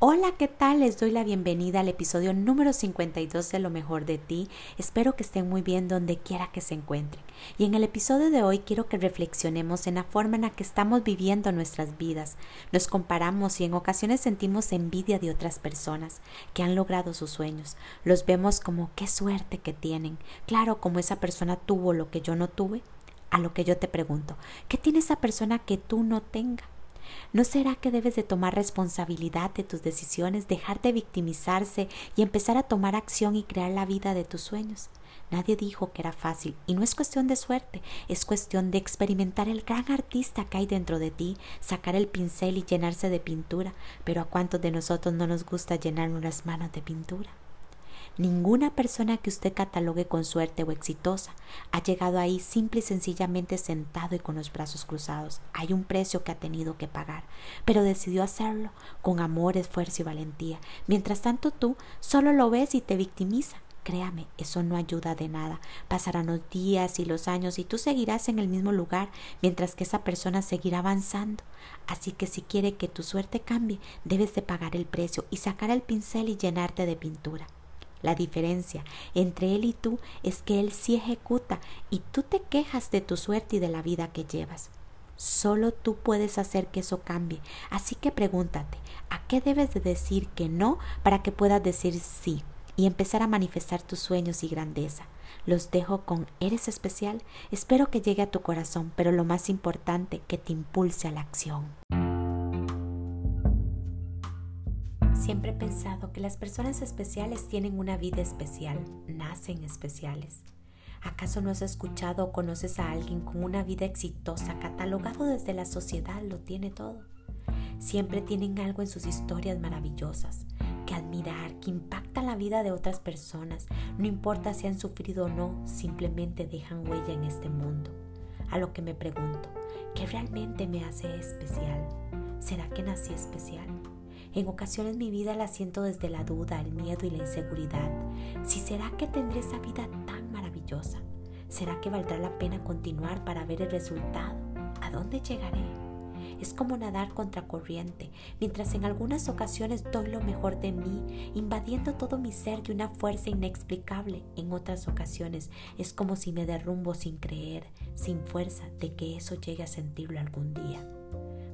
Hola, ¿qué tal? Les doy la bienvenida al episodio número 52 de Lo mejor de ti. Espero que estén muy bien donde quiera que se encuentren. Y en el episodio de hoy quiero que reflexionemos en la forma en la que estamos viviendo nuestras vidas. Nos comparamos y en ocasiones sentimos envidia de otras personas que han logrado sus sueños. Los vemos como qué suerte que tienen. Claro, como esa persona tuvo lo que yo no tuve. A lo que yo te pregunto, ¿qué tiene esa persona que tú no tengas? ¿No será que debes de tomar responsabilidad de tus decisiones, dejar de victimizarse y empezar a tomar acción y crear la vida de tus sueños? Nadie dijo que era fácil y no es cuestión de suerte, es cuestión de experimentar el gran artista que hay dentro de ti, sacar el pincel y llenarse de pintura, pero a cuántos de nosotros no nos gusta llenarnos las manos de pintura. Ninguna persona que usted catalogue con suerte o exitosa ha llegado ahí simple y sencillamente sentado y con los brazos cruzados. Hay un precio que ha tenido que pagar, pero decidió hacerlo con amor, esfuerzo y valentía. Mientras tanto tú solo lo ves y te victimiza. Créame, eso no ayuda de nada. Pasarán los días y los años y tú seguirás en el mismo lugar mientras que esa persona seguirá avanzando. Así que si quiere que tu suerte cambie, debes de pagar el precio y sacar el pincel y llenarte de pintura. La diferencia entre él y tú es que él sí ejecuta y tú te quejas de tu suerte y de la vida que llevas. Solo tú puedes hacer que eso cambie. Así que pregúntate, ¿a qué debes de decir que no para que puedas decir sí y empezar a manifestar tus sueños y grandeza? Los dejo con Eres especial. Espero que llegue a tu corazón, pero lo más importante, que te impulse a la acción. Siempre he pensado que las personas especiales tienen una vida especial, nacen especiales. ¿Acaso no has escuchado o conoces a alguien con una vida exitosa, catalogado desde la sociedad, lo tiene todo? Siempre tienen algo en sus historias maravillosas, que admirar, que impactan la vida de otras personas, no importa si han sufrido o no, simplemente dejan huella en este mundo. A lo que me pregunto, ¿qué realmente me hace especial? ¿Será que nací especial? En ocasiones mi vida la siento desde la duda, el miedo y la inseguridad. Si será que tendré esa vida tan maravillosa, ¿será que valdrá la pena continuar para ver el resultado? ¿A dónde llegaré? Es como nadar contra corriente, mientras en algunas ocasiones doy lo mejor de mí, invadiendo todo mi ser de una fuerza inexplicable. En otras ocasiones es como si me derrumbo sin creer, sin fuerza de que eso llegue a sentirlo algún día.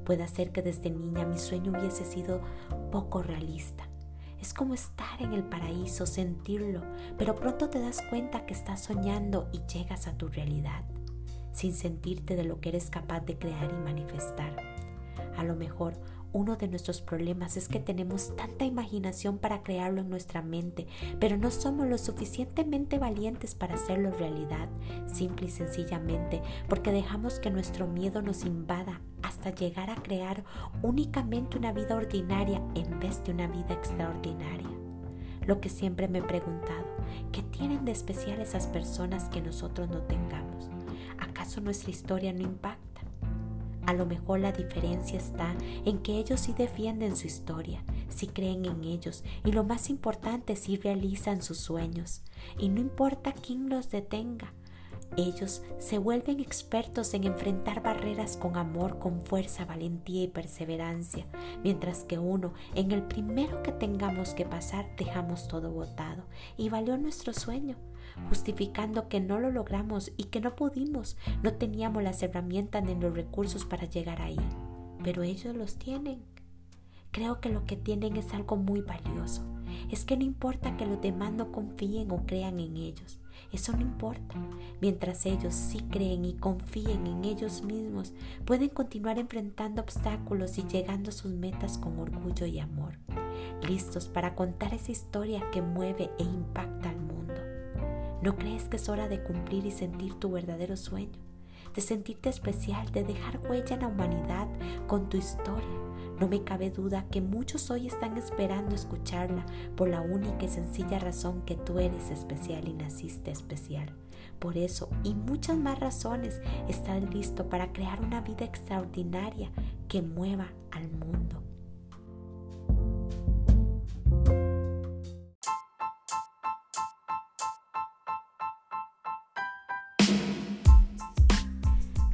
Puede ser que desde niña mi sueño hubiese sido poco realista. Es como estar en el paraíso, sentirlo, pero pronto te das cuenta que estás soñando y llegas a tu realidad, sin sentirte de lo que eres capaz de crear y manifestar. A lo mejor uno de nuestros problemas es que tenemos tanta imaginación para crearlo en nuestra mente, pero no somos lo suficientemente valientes para hacerlo realidad, simple y sencillamente porque dejamos que nuestro miedo nos invada hasta llegar a crear únicamente una vida ordinaria en vez de una vida extraordinaria. Lo que siempre me he preguntado, ¿qué tienen de especial esas personas que nosotros no tengamos? ¿Acaso nuestra historia no impacta? A lo mejor la diferencia está en que ellos sí defienden su historia, sí creen en ellos y lo más importante, sí realizan sus sueños. Y no importa quién los detenga, ellos se vuelven expertos en enfrentar barreras con amor, con fuerza, valentía y perseverancia, mientras que uno, en el primero que tengamos que pasar, dejamos todo botado. Y valió nuestro sueño justificando que no lo logramos y que no pudimos, no teníamos las herramientas ni los recursos para llegar ahí, pero ellos los tienen. Creo que lo que tienen es algo muy valioso. Es que no importa que los demás no confíen o crean en ellos. Eso no importa. Mientras ellos sí creen y confíen en ellos mismos, pueden continuar enfrentando obstáculos y llegando a sus metas con orgullo y amor, listos para contar esa historia que mueve e impacta al mundo. ¿No crees que es hora de cumplir y sentir tu verdadero sueño? De sentirte especial, de dejar huella en la humanidad con tu historia. No me cabe duda que muchos hoy están esperando escucharla por la única y sencilla razón que tú eres especial y naciste especial. Por eso y muchas más razones estás listo para crear una vida extraordinaria que mueva al mundo.